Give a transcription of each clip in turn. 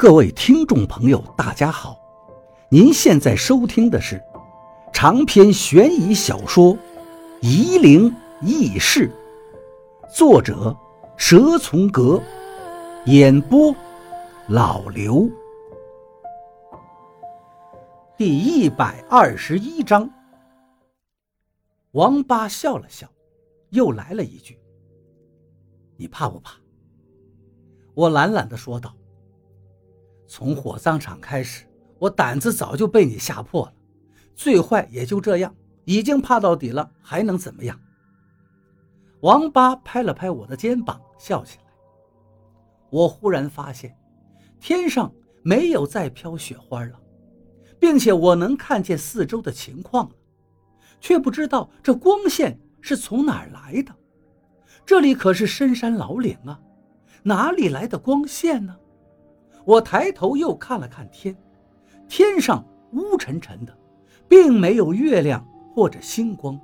各位听众朋友，大家好！您现在收听的是长篇悬疑小说《夷陵轶事》，作者蛇从阁，演播老刘。第一百二十一章，王八笑了笑，又来了一句：“你怕不怕？”我懒懒的说道。从火葬场开始，我胆子早就被你吓破了，最坏也就这样，已经怕到底了，还能怎么样？王八拍了拍我的肩膀，笑起来。我忽然发现，天上没有再飘雪花了，并且我能看见四周的情况了，却不知道这光线是从哪儿来的。这里可是深山老岭啊，哪里来的光线呢？我抬头又看了看天，天上乌沉沉的，并没有月亮或者星光。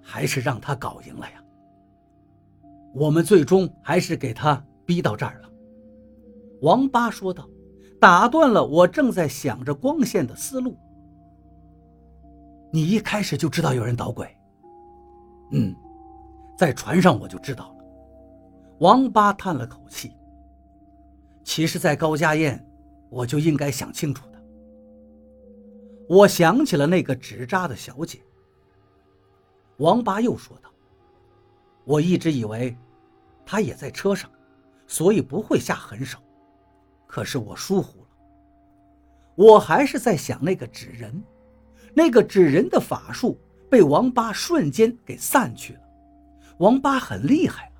还是让他搞赢了呀！我们最终还是给他逼到这儿了。”王八说道，打断了我正在想着光线的思路。“你一开始就知道有人捣鬼？”“嗯，在船上我就知道了。”王八叹了口气。其实，在高家宴，我就应该想清楚的。我想起了那个纸扎的小姐。王八又说道：“我一直以为，她也在车上，所以不会下狠手。可是我疏忽了。我还是在想那个纸人，那个纸人的法术被王八瞬间给散去了。王八很厉害了，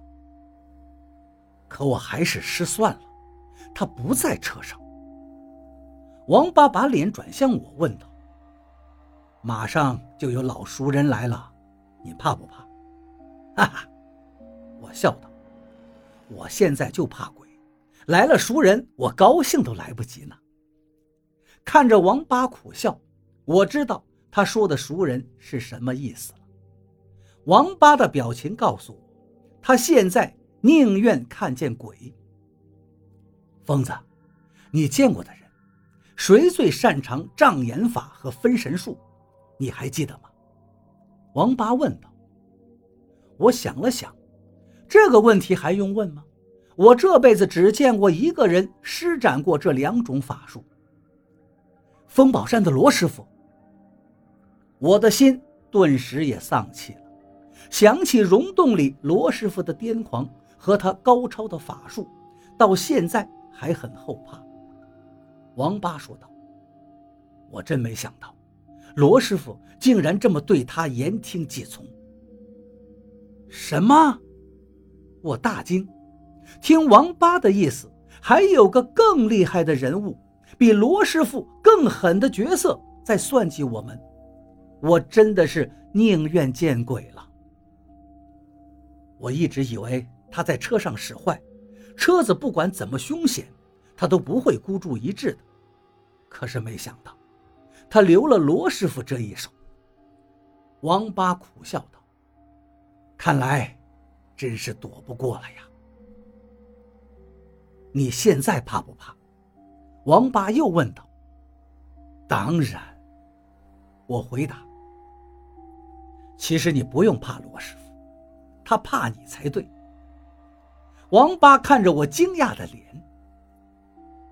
可我还是失算了。”他不在车上。王八把脸转向我，问道：“马上就有老熟人来了，你怕不怕？”哈哈，我笑道：“我现在就怕鬼，来了熟人，我高兴都来不及呢。”看着王八苦笑，我知道他说的熟人是什么意思了。王八的表情告诉我，他现在宁愿看见鬼。疯子，你见过的人，谁最擅长障眼法和分神术？你还记得吗？王八问道。我想了想，这个问题还用问吗？我这辈子只见过一个人施展过这两种法术。风宝山的罗师傅。我的心顿时也丧气了，想起溶洞里罗师傅的癫狂和他高超的法术，到现在。还很后怕。王八说道：“我真没想到，罗师傅竟然这么对他言听计从。”什么？我大惊。听王八的意思，还有个更厉害的人物，比罗师傅更狠的角色在算计我们。我真的是宁愿见鬼了。我一直以为他在车上使坏。车子不管怎么凶险，他都不会孤注一掷的。可是没想到，他留了罗师傅这一手。王八苦笑道：“看来，真是躲不过了呀。”你现在怕不怕？王八又问道。“当然。”我回答。“其实你不用怕罗师傅，他怕你才对。”王八看着我惊讶的脸。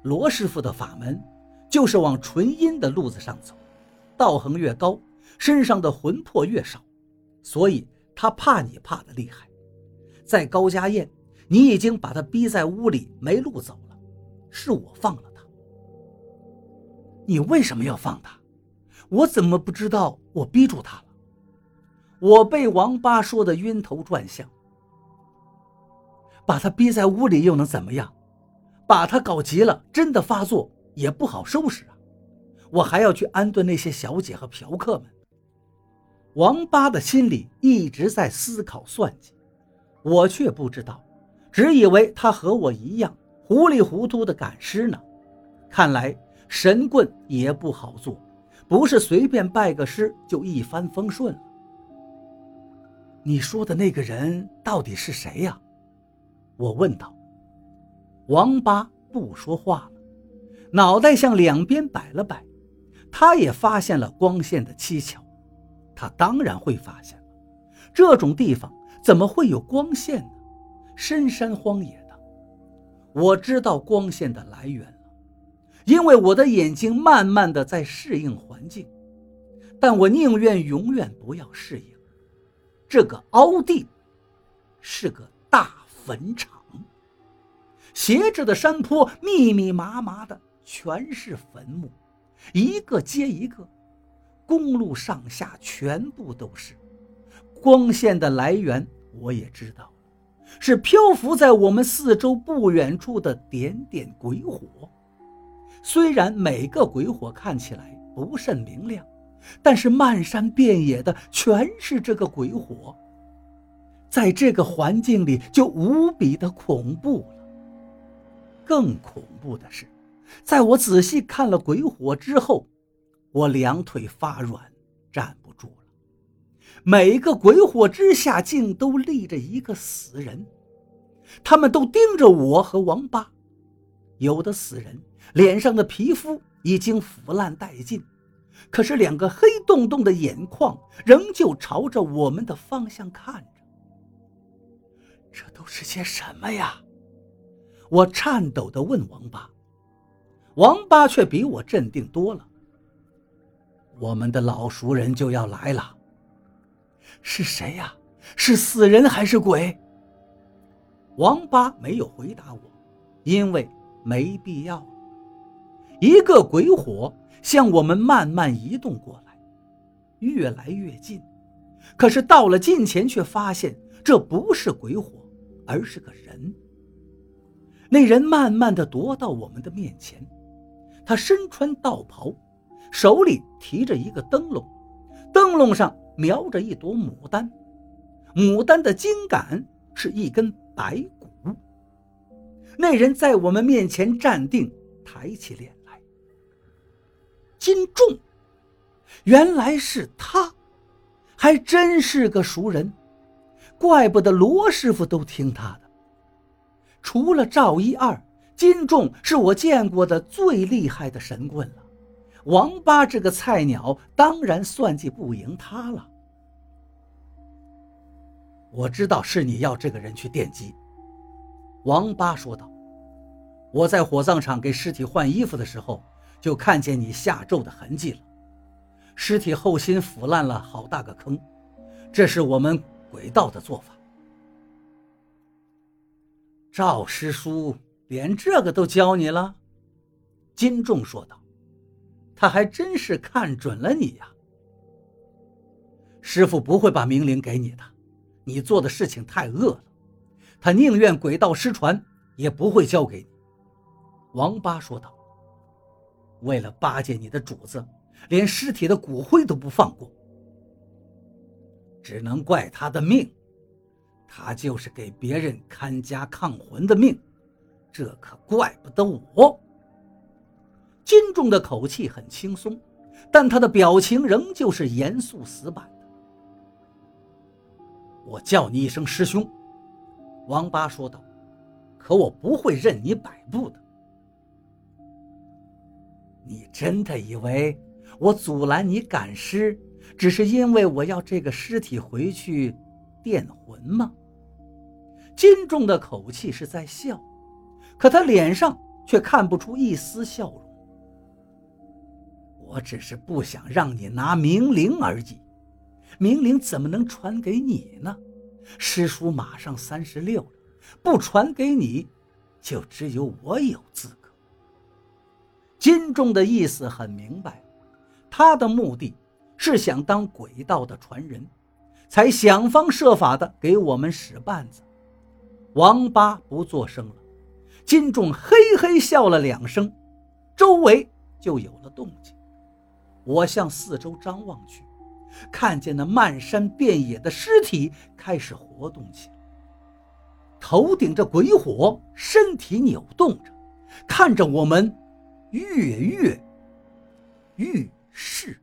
罗师傅的法门，就是往纯阴的路子上走，道行越高，身上的魂魄越少，所以他怕你怕的厉害。在高家宴，你已经把他逼在屋里没路走了，是我放了他。你为什么要放他？我怎么不知道我逼住他了？我被王八说的晕头转向。把他逼在屋里又能怎么样？把他搞急了，真的发作也不好收拾啊！我还要去安顿那些小姐和嫖客们。王八的心里一直在思考算计，我却不知道，只以为他和我一样糊里糊涂的赶尸呢。看来神棍也不好做，不是随便拜个师就一帆风顺了。你说的那个人到底是谁呀？我问道：“王八不说话了，脑袋向两边摆了摆。他也发现了光线的蹊跷，他当然会发现了。这种地方怎么会有光线呢？深山荒野的。我知道光线的来源了，因为我的眼睛慢慢的在适应环境。但我宁愿永远不要适应。这个凹地是个坟场，斜着的山坡密密麻麻的全是坟墓。一个接一个，公路上下全部都是。光线的来源我也知道，是漂浮在我们四周不远处的点点鬼火。虽然每个鬼火看起来不甚明亮，但是漫山遍野的全是这个鬼火，在这个环境里就无比的恐怖了。更恐怖的是。在我仔细看了鬼火之后，我两腿发软，站不住了。每个鬼火之下，竟都立着一个死人，他们都盯着我和王八。有的死人脸上的皮肤已经腐烂殆尽，可是两个黑洞洞的眼眶仍旧朝着我们的方向看着。这都是些什么呀？我颤抖地问王八。王八却比我镇定多了。我们的老熟人就要来了，是谁呀？是死人还是鬼？王八没有回答我，因为没必要。一个鬼火向我们慢慢移动过来，越来越近。可是到了近前，却发现这不是鬼火，而是个人。那人慢慢的踱到我们的面前。他身穿道袍，手里提着一个灯笼，灯笼上描着一朵牡丹，牡丹的茎杆是一根白骨。那人在我们面前站定，抬起脸来。金仲，原来是他，还真是个熟人，怪不得罗师傅都听他的。除了赵一二。金仲是我见过的最厉害的神棍了，王八这个菜鸟当然算计不赢他了。我知道是你要这个人去电击，王八说道。我在火葬场给尸体换衣服的时候，就看见你下咒的痕迹了，尸体后心腐烂了好大个坑，这是我们鬼道的做法。赵师叔。连这个都教你了，金仲说道：“他还真是看准了你呀。师傅不会把命令给你的，你做的事情太恶了，他宁愿鬼道失传，也不会交给你。”王八说道：“为了巴结你的主子，连尸体的骨灰都不放过，只能怪他的命，他就是给别人看家抗魂的命。”这可怪不得我。金仲的口气很轻松，但他的表情仍旧是严肃死板的。我叫你一声师兄，王八说道，可我不会任你摆布的。你真的以为我阻拦你赶尸，只是因为我要这个尸体回去电魂吗？金仲的口气是在笑。可他脸上却看不出一丝笑容。我只是不想让你拿明灵而已，明灵怎么能传给你呢？师叔马上三十六了，不传给你，就只有我有资格。金仲的意思很明白，他的目的是想当鬼道的传人，才想方设法的给我们使绊子。王八不作声了。金仲嘿嘿笑了两声，周围就有了动静。我向四周张望去，看见那漫山遍野的尸体开始活动起来，头顶着鬼火，身体扭动着，看着我们跃跃欲试。